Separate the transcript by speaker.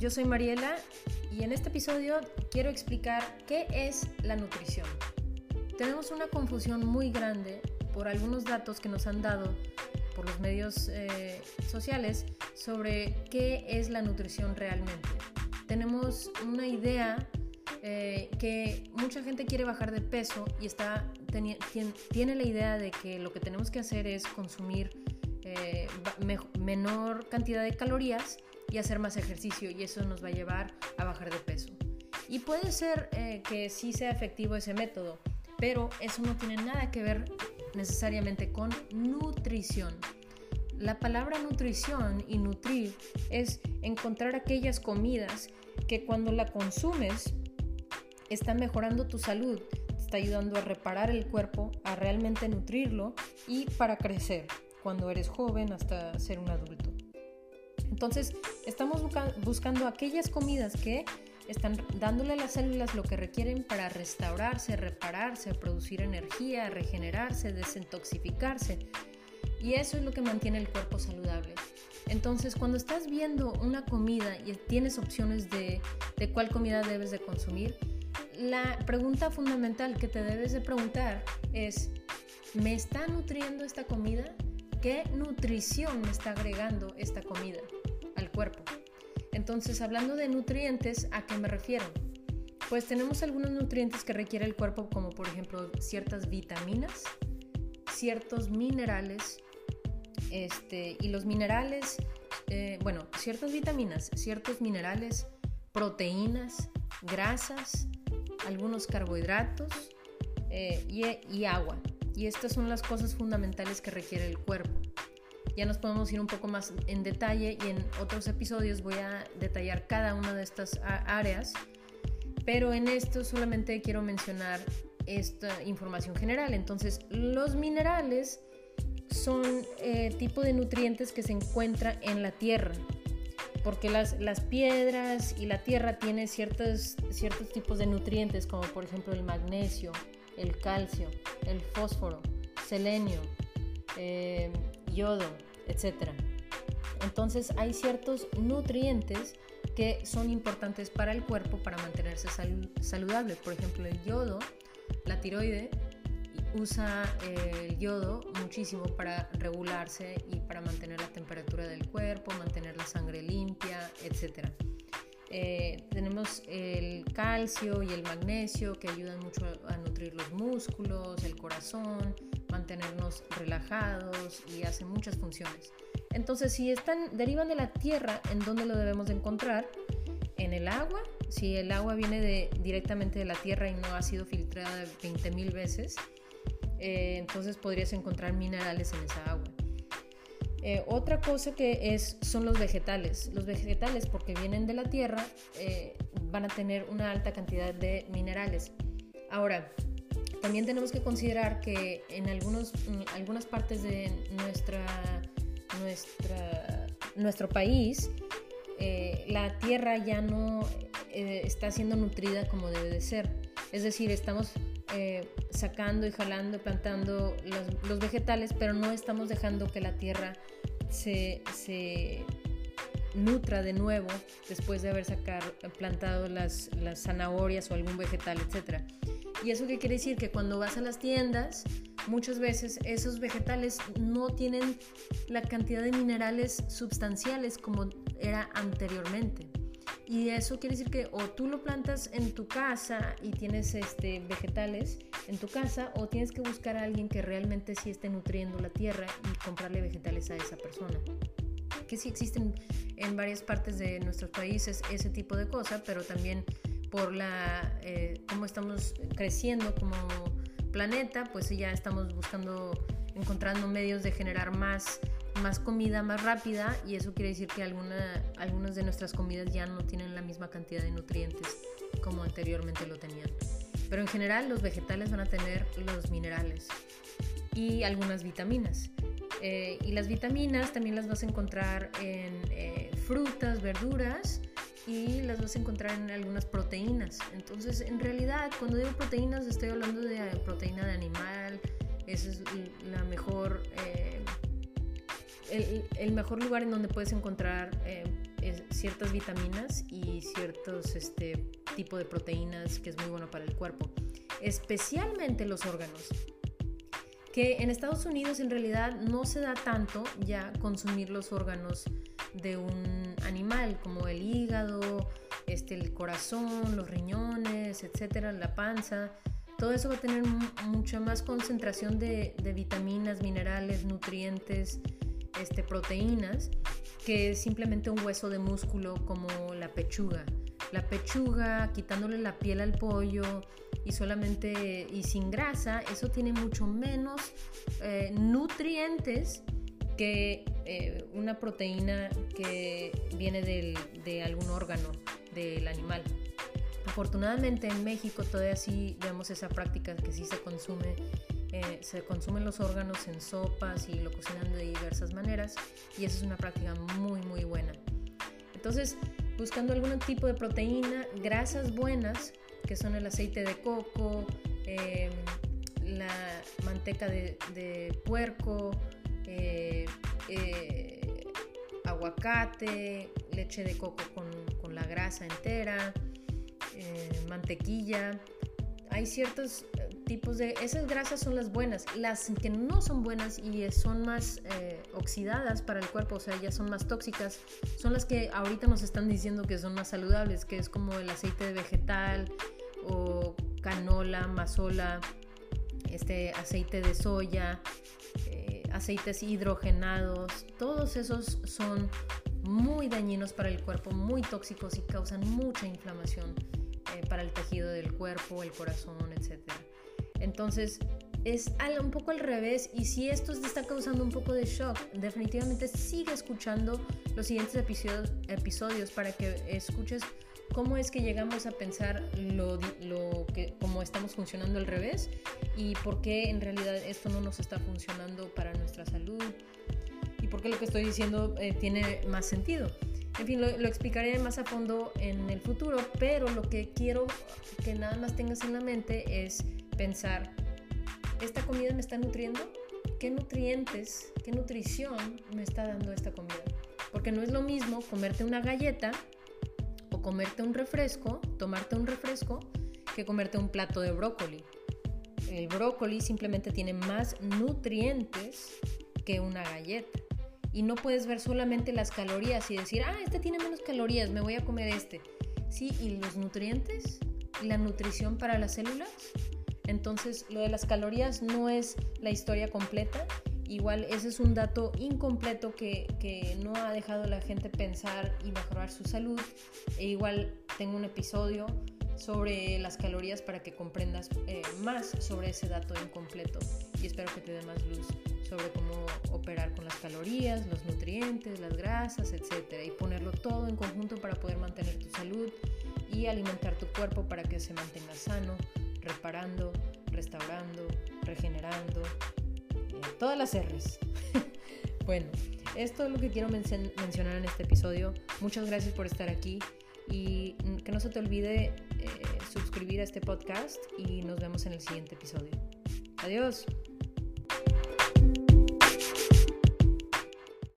Speaker 1: yo soy Mariela y en este episodio quiero explicar qué es la nutrición. Tenemos una confusión muy grande por algunos datos que nos han dado por los medios eh, sociales sobre qué es la nutrición realmente. Tenemos una idea eh, que mucha gente quiere bajar de peso y está, tiene la idea de que lo que tenemos que hacer es consumir eh, menor cantidad de calorías y hacer más ejercicio y eso nos va a llevar a bajar de peso. Y puede ser eh, que sí sea efectivo ese método, pero eso no tiene nada que ver necesariamente con nutrición. La palabra nutrición y nutrir es encontrar aquellas comidas que cuando la consumes están mejorando tu salud, te está ayudando a reparar el cuerpo, a realmente nutrirlo y para crecer cuando eres joven hasta ser un adulto. Entonces, estamos buscando aquellas comidas que están dándole a las células lo que requieren para restaurarse, repararse, producir energía, regenerarse, desintoxicarse. Y eso es lo que mantiene el cuerpo saludable. Entonces, cuando estás viendo una comida y tienes opciones de, de cuál comida debes de consumir, la pregunta fundamental que te debes de preguntar es, ¿me está nutriendo esta comida? ¿Qué nutrición me está agregando esta comida? Entonces, hablando de nutrientes, ¿a qué me refiero? Pues tenemos algunos nutrientes que requiere el cuerpo, como por ejemplo ciertas vitaminas, ciertos minerales, este, y los minerales, eh, bueno, ciertas vitaminas, ciertos minerales, proteínas, grasas, algunos carbohidratos eh, y agua. Y estas son las cosas fundamentales que requiere el cuerpo ya nos podemos ir un poco más en detalle y en otros episodios voy a detallar cada una de estas áreas, pero en esto solamente quiero mencionar esta información general. Entonces, los minerales son eh, tipo de nutrientes que se encuentran en la tierra, porque las, las piedras y la tierra tienen ciertos, ciertos tipos de nutrientes, como por ejemplo el magnesio, el calcio, el fósforo, selenio, eh, yodo, etc. Entonces hay ciertos nutrientes que son importantes para el cuerpo para mantenerse saludable. Por ejemplo, el yodo, la tiroide usa eh, el yodo muchísimo para regularse y para mantener la temperatura del cuerpo, mantener la sangre limpia, etc. Eh, tenemos el calcio y el magnesio que ayudan mucho a nutrir los músculos, el corazón, mantenernos relajados y hacen muchas funciones. Entonces, si están derivan de la tierra, ¿en dónde lo debemos de encontrar? En el agua. Si el agua viene de, directamente de la tierra y no ha sido filtrada 20.000 veces, eh, entonces podrías encontrar minerales en esa agua. Eh, otra cosa que es son los vegetales. Los vegetales, porque vienen de la tierra, eh, van a tener una alta cantidad de minerales. Ahora, también tenemos que considerar que en algunos, algunas partes de nuestra, nuestro país, eh, la tierra ya no eh, está siendo nutrida como debe de ser. Es decir, estamos eh, sacando y jalando, plantando los, vegetales, pero no estamos dejando que la tierra se nutra de nuevo después de haber sacar, plantado las, las zanahorias o algún vegetal, etcétera. ¿Y eso qué quiere decir? Que cuando vas a las tiendas, muchas veces esos vegetales no tienen la cantidad de minerales sustanciales como era anteriormente. Y eso quiere decir que o tú lo plantas en tu casa y tienes este, vegetales en tu casa o tienes que buscar a alguien que realmente sí esté nutriendo la tierra y comprarle vegetales a esa persona. Que sí existen en varias partes de nuestros países ese tipo de cosas, pero también por la eh, cómo estamos creciendo como planeta, pues ya estamos buscando, encontrando medios de generar más, más comida más rápida y eso quiere decir que alguna, algunas de nuestras comidas ya no tienen la misma cantidad de nutrientes como anteriormente lo tenían. Pero en general los vegetales van a tener los minerales y algunas vitaminas. Eh, y las vitaminas también las vas a encontrar en eh, frutas, verduras, y las vas a encontrar en algunas proteínas. Entonces, en realidad, cuando digo proteínas, estoy hablando de proteína de animal. Ese es la mejor, eh, el, mejor lugar en donde puedes encontrar ciertas vitaminas y ciertos este, tipo de proteínas que es muy bueno para el cuerpo, especialmente los órganos. Que en Estados Unidos en realidad no se da tanto ya consumir los órganos de un animal como el hígado, este, el corazón, los riñones, etcétera, la panza. Todo eso va a tener mucha más concentración de, vitaminas, minerales, nutrientes, este, proteínas que simplemente un hueso de músculo como la pechuga. La pechuga, quitándole la piel al pollo y solamente y sin grasa, eso tiene mucho menos eh, nutrientes que eh, una proteína que viene de algún órgano del animal. Afortunadamente en México todavía sí vemos esa práctica que sí se consume eh, se consumen los órganos en sopas y lo cocinan de diversas maneras y esa es una práctica muy muy buena. Entonces, buscando algún tipo de proteína, grasas buenas, que son el aceite de coco, em, la manteca de, puerco, eh, eh, aguacate, leche de coco con, con la grasa entera, mantequilla. Hay ciertos tipos de... Esas grasas son las buenas. Las que no son buenas y son más eh, oxidadas para el cuerpo, o sea, ya son más tóxicas, son las que ahorita nos están diciendo que son más saludables, que es como el aceite de vegetal o canola, mazola, este aceite de soya, eh, aceites hidrogenados, todos esos son muy dañinos para el cuerpo, muy tóxicos y causan mucha inflamación eh, para el tejido del cuerpo, el corazón, etcétera. Entonces, es un poco al revés y si esto te está causando un poco de shock, definitivamente sigue escuchando los siguientes episodios para que escuches cómo es que llegamos a pensar lo, lo que, cómo estamos funcionando al revés y por qué en realidad esto no nos está funcionando para nuestra salud y por qué lo que estoy diciendo eh, tiene más sentido. En fin, lo, lo, explicaré más a fondo en el futuro, pero lo que quiero que nada más tengas en la mente es pensar, ¿esta comida me está nutriendo? ¿Qué nutrientes, qué nutrición me está dando esta comida? Porque no es lo mismo comerte una galleta comerte un refresco, tomarte un refresco, que comerte un plato de brócoli. El brócoli simplemente tiene más nutrientes que una galleta. Y no puedes ver solamente las calorías y decir, ah, este tiene menos calorías, me voy a comer este. Sí, y los nutrientes, la nutrición para las células, entonces, lo de las calorías no es la historia completa. Igual ese es un dato incompleto que, no ha dejado a la gente pensar y mejorar su salud. E igual tengo un episodio sobre las calorías para que comprendas eh, más sobre ese dato incompleto y espero que te dé más luz sobre cómo operar con las calorías, los nutrientes, las grasas, etcétera y ponerlo todo en conjunto para poder mantener tu salud y alimentar tu cuerpo para que se mantenga sano, reparando, restaurando, regenerando, todas las R's. bueno, esto es lo que quiero mencionar en este episodio. Muchas gracias por estar aquí y que no se te olvide eh, suscribir a este podcast y nos vemos en el siguiente episodio. Adiós.